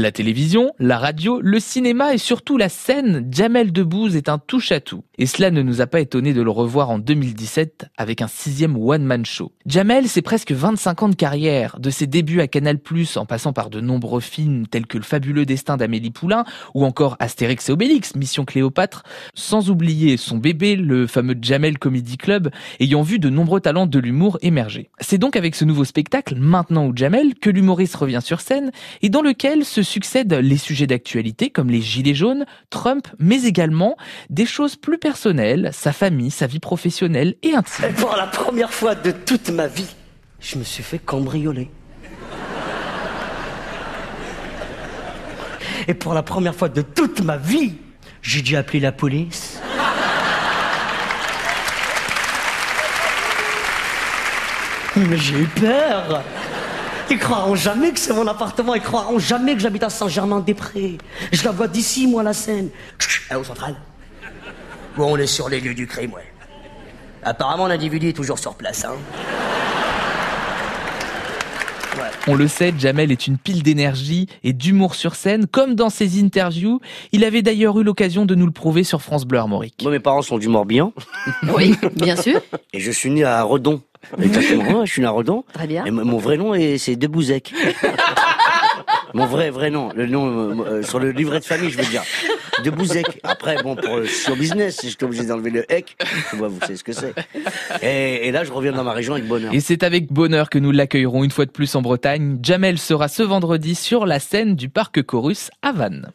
La télévision, la radio, le cinéma et surtout la scène, Jamel Debbouze est un touche-à-tout. Et cela ne nous a pas étonné de le revoir en 2017 avec un sixième one-man show. Jamel, c'est presque 25 ans de carrière, de ses débuts à Canal+, en passant par de nombreux films tels que Le fabuleux destin d'Amélie Poulain ou encore Astérix et Obélix, Mission Cléopâtre, sans oublier son bébé, le fameux Jamel Comedy Club, ayant vu de nombreux talents de l'humour émerger. C'est donc avec ce nouveau spectacle, Maintenant ou Jamel, que l'humoriste revient sur scène et dans lequel se succèdent les sujets d'actualité comme les gilets jaunes, Trump, mais également des choses plus personnelles, sa famille, sa vie professionnelle et intime. Et pour la première fois de toute ma vie, je me suis fait cambrioler. Et pour la première fois de toute ma vie, j'ai dû appeler la police. Mais j'ai eu peur. Ils croiront jamais que c'est mon appartement. Ils croiront jamais que j'habite à Saint-Germain-des-Prés. Je la vois d'ici, moi, la scène. À au central. Bon, on est sur les lieux du crime, ouais. Apparemment, l'individu est toujours sur place, hein. On le sait, Jamel est une pile d'énergie et d'humour sur scène, comme dans ses interviews. Il avait d'ailleurs eu l'occasion de nous le prouver sur France Bleu Armorique. Moi, mes parents sont du Morbihan. Oui, bien sûr. Et je suis né à Redon. Exactement, je suis Redon. Très bien. Et mon vrai nom, est- c'est Debouzek. mon vrai, vrai nom. Le nom, euh, euh, sur le livret de famille, je veux dire. Debouzek. Après, bon, pour, je suis au business, j'étais obligé d'enlever le hec. Vous savez ce que c'est. Et, et là, je reviens dans ma région avec bonheur. Et c'est avec bonheur que nous l'accueillerons une fois de plus en Bretagne. Jamel sera ce vendredi sur la scène du Parc Chorus à Vannes.